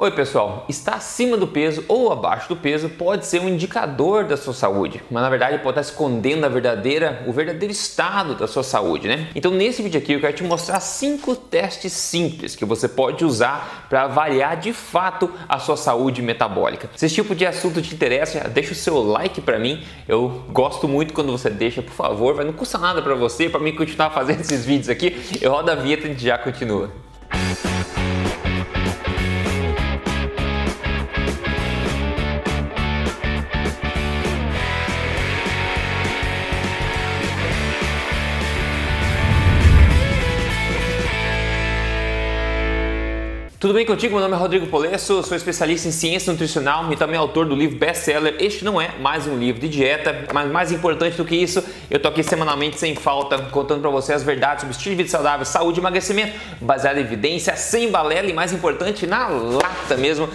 Oi pessoal, estar acima do peso ou abaixo do peso pode ser um indicador da sua saúde, mas na verdade pode estar escondendo a verdadeira, o verdadeiro estado da sua saúde, né? Então nesse vídeo aqui eu quero te mostrar cinco testes simples que você pode usar para avaliar de fato a sua saúde metabólica. Se esse tipo de assunto te interessa, deixa o seu like para mim. Eu gosto muito quando você deixa, por favor, vai não custa nada para você, para mim continuar fazendo esses vídeos aqui. Eu rodo a vinheta e já continua. Tudo bem contigo? Meu nome é Rodrigo Polesso, sou especialista em ciência nutricional e também autor do livro best-seller. Este não é mais um livro de dieta, mas mais importante do que isso, eu tô aqui semanalmente sem falta, contando para você as verdades sobre estilo de vida saudável, saúde e emagrecimento, baseado em evidência, sem balela e mais importante, na lata mesmo,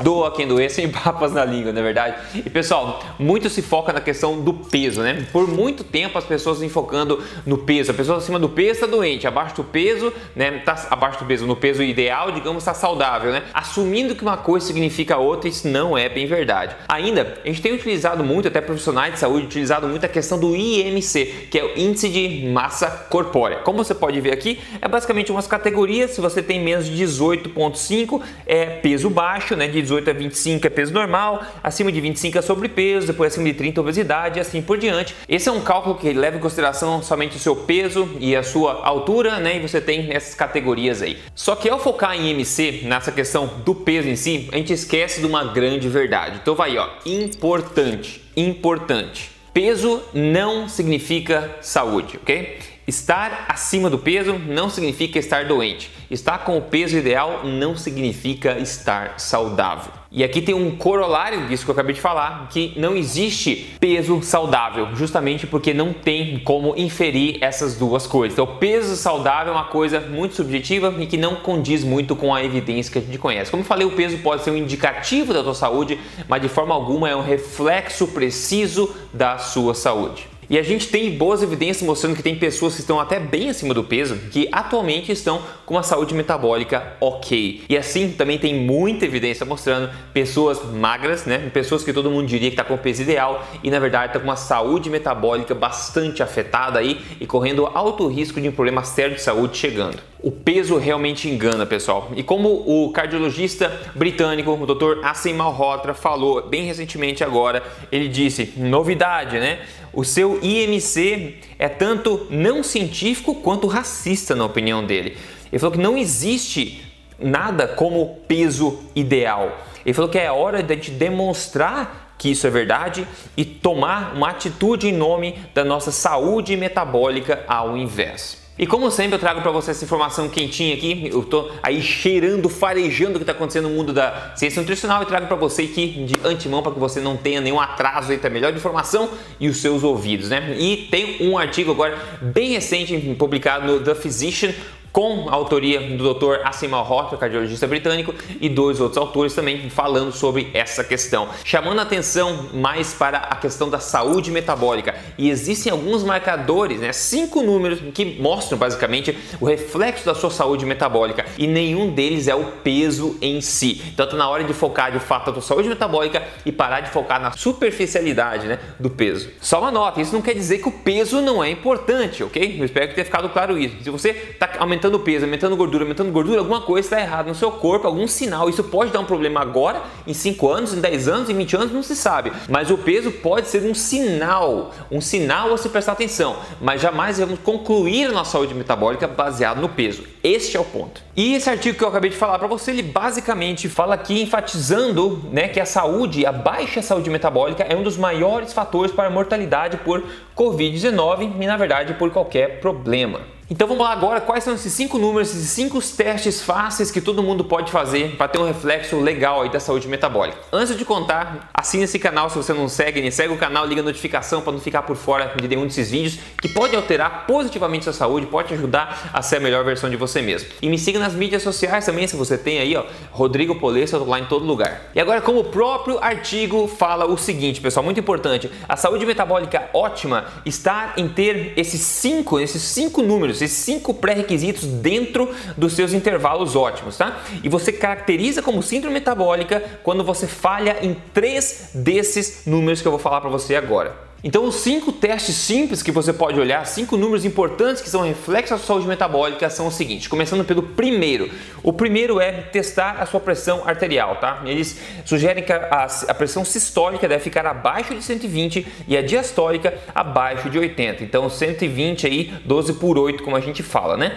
doa quem doer, sem papas na língua, não é verdade? E pessoal, muito se foca na questão do peso, né? Por muito tempo as pessoas vêm focando no peso. A pessoa acima do peso está doente, abaixo do peso, né? Tá abaixo do peso, no peso ideal, digamos, está saudável, né? Assumindo que uma coisa significa outra, isso não é bem verdade. Ainda, a gente tem utilizado muito, até profissionais de saúde, utilizado muito a questão do IMC, que é o índice de massa corpórea. Como você pode ver aqui, é basicamente umas categorias. Se você tem menos de 18,5, é peso baixo, né? De 18 a 25 é peso normal, acima de 25 é sobrepeso, depois acima de 30 obesidade e assim por diante. Esse é um cálculo que leva em consideração somente o seu peso e a sua altura, né? E você tem essas categorias aí. Só que ao focar em IMC, nessa questão do peso em si, a gente esquece de uma grande verdade. Então vai, ó, importante, importante. Peso não significa saúde, ok? Estar acima do peso não significa estar doente. Estar com o peso ideal não significa estar saudável. E aqui tem um corolário disso que eu acabei de falar, que não existe peso saudável, justamente porque não tem como inferir essas duas coisas. Então, peso saudável é uma coisa muito subjetiva e que não condiz muito com a evidência que a gente conhece. Como eu falei, o peso pode ser um indicativo da tua saúde, mas de forma alguma é um reflexo preciso da sua saúde. E a gente tem boas evidências mostrando que tem pessoas que estão até bem acima do peso que atualmente estão com uma saúde metabólica ok. E assim também tem muita evidência mostrando pessoas magras, né? Pessoas que todo mundo diria que está com o peso ideal e na verdade está com uma saúde metabólica bastante afetada aí e correndo alto risco de um problema sério de saúde chegando. O peso realmente engana, pessoal. E como o cardiologista britânico, o Dr. Asim Malhotra, falou bem recentemente agora, ele disse: novidade, né? O seu IMC é tanto não científico quanto racista, na opinião dele. Ele falou que não existe nada como peso ideal. Ele falou que é hora de demonstrar que isso é verdade e tomar uma atitude em nome da nossa saúde metabólica ao invés. E como sempre eu trago para você essa informação quentinha aqui, eu tô aí cheirando, farejando o que está acontecendo no mundo da ciência nutricional e trago para você aqui de antemão para que você não tenha nenhum atraso entre a melhor informação e os seus ouvidos, né? E tem um artigo agora bem recente publicado no The Physician com a autoria do Dr. Asim Malhotra, cardiologista britânico, e dois outros autores também falando sobre essa questão, chamando a atenção mais para a questão da saúde metabólica. E existem alguns marcadores, né, cinco números que mostram basicamente o reflexo da sua saúde metabólica, e nenhum deles é o peso em si. Tá na hora de focar de fato na tua saúde metabólica e parar de focar na superficialidade, né, do peso. Só uma nota, isso não quer dizer que o peso não é importante, ok? Eu espero que tenha ficado claro isso. Se você está aumentando aumentando peso, aumentando gordura, aumentando gordura, alguma coisa está errada no seu corpo, algum sinal. Isso pode dar um problema agora, em 5 anos, em 10 anos, em 20 anos, não se sabe. Mas o peso pode ser um sinal, um sinal a se prestar atenção. Mas jamais vamos concluir a nossa saúde metabólica baseado no peso. Este é o ponto. E esse artigo que eu acabei de falar para você, ele basicamente fala aqui enfatizando né, que a saúde, a baixa saúde metabólica é um dos maiores fatores para a mortalidade por Covid-19 e, na verdade, por qualquer problema. Então vamos lá agora, quais são esses cinco números, esses cinco testes fáceis que todo mundo pode fazer para ter um reflexo legal aí da saúde metabólica. Antes de contar, assine esse canal se você não segue, né? segue o canal, liga a notificação para não ficar por fora de nenhum desses vídeos que pode alterar positivamente sua saúde, pode te ajudar a ser a melhor versão de você mesmo. E me siga nas mídias sociais também, se você tem aí, ó, Rodrigo Polesso, eu tô lá em todo lugar. E agora, como o próprio artigo fala o seguinte, pessoal, muito importante, a saúde metabólica ótima está em ter esses cinco, esses cinco números, esses cinco pré-requisitos dentro dos seus intervalos ótimos, tá? E você caracteriza como síndrome metabólica quando você falha em três desses números que eu vou falar para você agora. Então, os cinco testes simples que você pode olhar, cinco números importantes que são reflexos da saúde metabólica são os seguintes. Começando pelo primeiro. O primeiro é testar a sua pressão arterial, tá? Eles sugerem que a, a pressão sistólica deve ficar abaixo de 120 e a diastólica abaixo de 80. Então, 120 aí, 12 por 8, como a gente fala, né?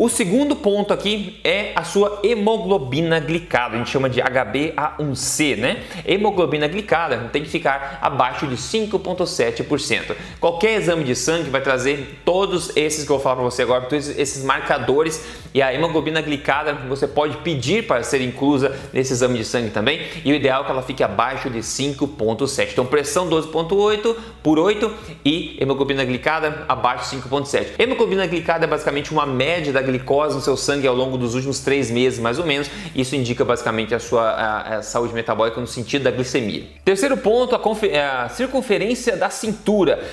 O segundo ponto aqui é a sua hemoglobina glicada, a gente chama de HbA1c, né? Hemoglobina glicada tem que ficar abaixo de 5,7%. Qualquer exame de sangue vai trazer todos esses que eu vou falar para você agora, todos esses marcadores e a hemoglobina glicada você pode pedir para ser inclusa nesse exame de sangue também e o ideal é que ela fique abaixo de 5,7. Então pressão 12,8 por 8 e hemoglobina glicada abaixo de 5,7. Hemoglobina glicada é basicamente uma média da glicose no seu sangue ao longo dos últimos três meses, mais ou menos. Isso indica basicamente a sua a, a saúde metabólica no sentido da glicemia. Terceiro ponto, a, a circunferência da cintura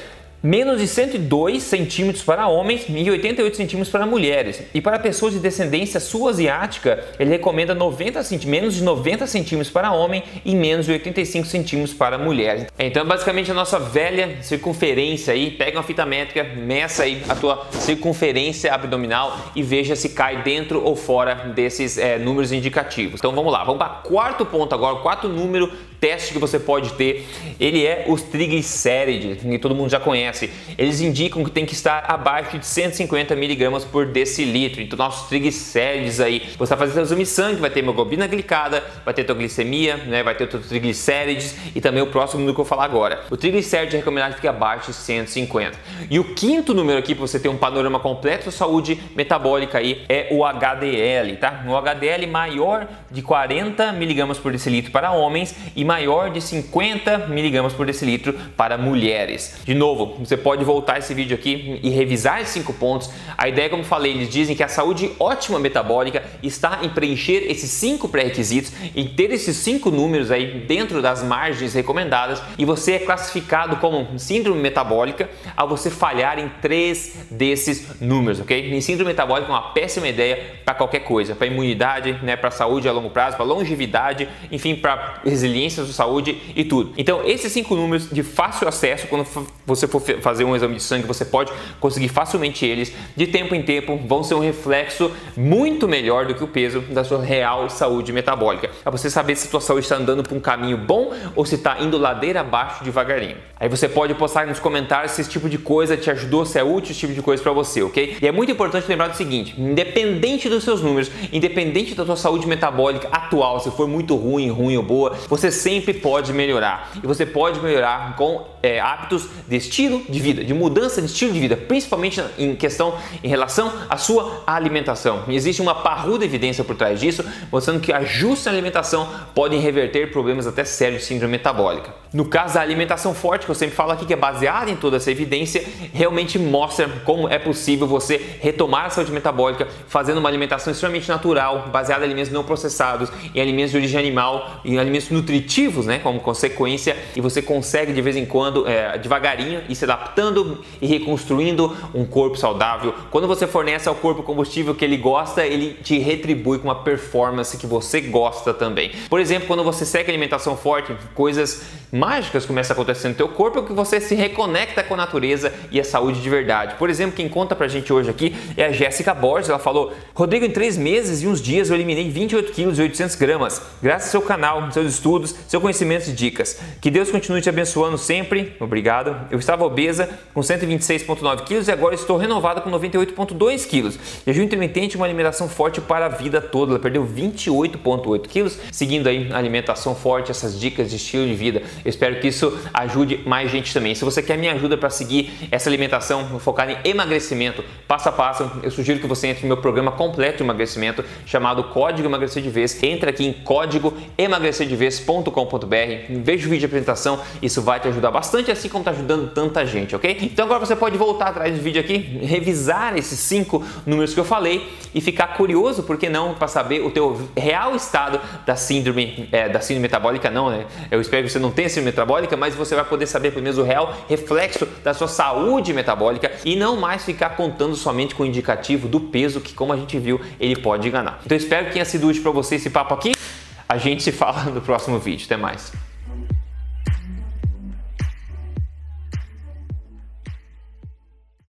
menos de 102 centímetros para homens e 88 centímetros para mulheres. E para pessoas de descendência sul-asiática, ele recomenda 90 menos de 90 centímetros para homem e menos de 85 centímetros para mulheres. Então, basicamente, a nossa velha circunferência aí, pega uma fita métrica, meça aí a tua circunferência abdominal e veja se cai dentro ou fora desses é, números indicativos. Então, vamos lá, vamos para quarto ponto agora, quarto número teste que você pode ter, ele é os triglicérides, que todo mundo já conhece. Eles indicam que tem que estar abaixo de 150 miligramas por decilitro. Então, nossos triglicérides aí, você fazer seu exame de sangue, vai ter hemoglobina glicada, vai ter tua glicemia, né, vai ter teus triglicérides e também o próximo número que eu falar agora. O triglicéride é recomendado que fique abaixo de 150. E o quinto número aqui, para você ter um panorama completo da saúde metabólica aí, é o HDL, tá? O HDL maior de 40 miligramas por decilitro para homens e maior de 50 miligramas por decilitro para mulheres. De novo, você pode voltar esse vídeo aqui e revisar esses cinco pontos. A ideia, como falei, eles dizem que a saúde ótima metabólica está em preencher esses cinco pré-requisitos, em ter esses cinco números aí dentro das margens recomendadas e você é classificado como síndrome metabólica ao você falhar em três desses números, ok? Em síndrome metabólica é uma péssima ideia para qualquer coisa, para imunidade, né, para saúde a longo prazo, para longevidade, enfim, para resiliência de saúde e tudo. Então, esses cinco números de fácil acesso, quando você for fazer um exame de sangue, você pode conseguir facilmente eles. De tempo em tempo, vão ser um reflexo muito melhor do que o peso da sua real saúde metabólica. Para você saber se a sua saúde está andando por um caminho bom ou se está indo ladeira abaixo devagarinho. Aí você pode postar nos comentários se esse tipo de coisa te ajudou, se é útil esse tipo de coisa para você, ok? E é muito importante lembrar do seguinte: independente dos seus números, independente da sua saúde metabólica atual, se for muito ruim, ruim ou boa, você sempre pode melhorar. E você pode melhorar com é, hábitos de estilo de vida, de mudança de estilo de vida, principalmente em questão em relação à sua alimentação. Existe uma parruda evidência por trás disso, mostrando que ajustes na alimentação podem reverter problemas até sérios de síndrome metabólica. No caso da alimentação forte, que eu sempre falo aqui, que é baseada em toda essa evidência, realmente mostra como é possível você retomar a saúde metabólica fazendo uma alimentação extremamente natural, baseada em alimentos não processados, em alimentos de origem animal, em alimentos nutritivos né, como consequência, e você consegue de vez em quando, é, devagarinho, ir se adaptando e reconstruindo um corpo saudável. Quando você fornece ao corpo combustível que ele gosta, ele te retribui com uma performance que você gosta também. Por exemplo, quando você segue alimentação forte, coisas mágicas começam a acontecer no teu corpo, é que você se reconecta com a natureza e a saúde de verdade. Por exemplo, quem conta pra gente hoje aqui é a Jéssica Borges. Ela falou: Rodrigo, em três meses e uns dias eu eliminei 28 quilos e 800 gramas, graças ao seu canal, seus estudos, seu conhecimento e dicas. Que Deus continue te abençoando sempre. Obrigado. Eu estava obesa com 126,9 quilos e agora estou renovada com 98,2 quilos. Jejum intermitente uma alimentação forte para a vida toda. Ela perdeu 28,8 quilos, seguindo aí a alimentação forte, essas dicas de estilo de vida. Eu espero que isso ajude mais gente também. Se você quer minha ajuda para seguir essa alimentação focada em emagrecimento, passo a passo, eu sugiro que você entre no meu programa completo de emagrecimento chamado Código Emagrecer de Vez. Entra aqui em código emagrecerdevez.com.br, veja o vídeo de apresentação, isso vai te ajudar bastante, assim como está ajudando tanta gente, ok? Então agora você pode voltar atrás do vídeo aqui, revisar esses cinco números que eu falei e ficar curioso, por que não, para saber o teu real estado da síndrome, é, da síndrome metabólica, não, né? Eu espero que você não tenha metabólica, mas você vai poder saber pelo menos o real reflexo da sua saúde metabólica e não mais ficar contando somente com o indicativo do peso que, como a gente viu, ele pode enganar. Então espero que tenha sido útil para você esse papo aqui. A gente se fala no próximo vídeo. Até mais.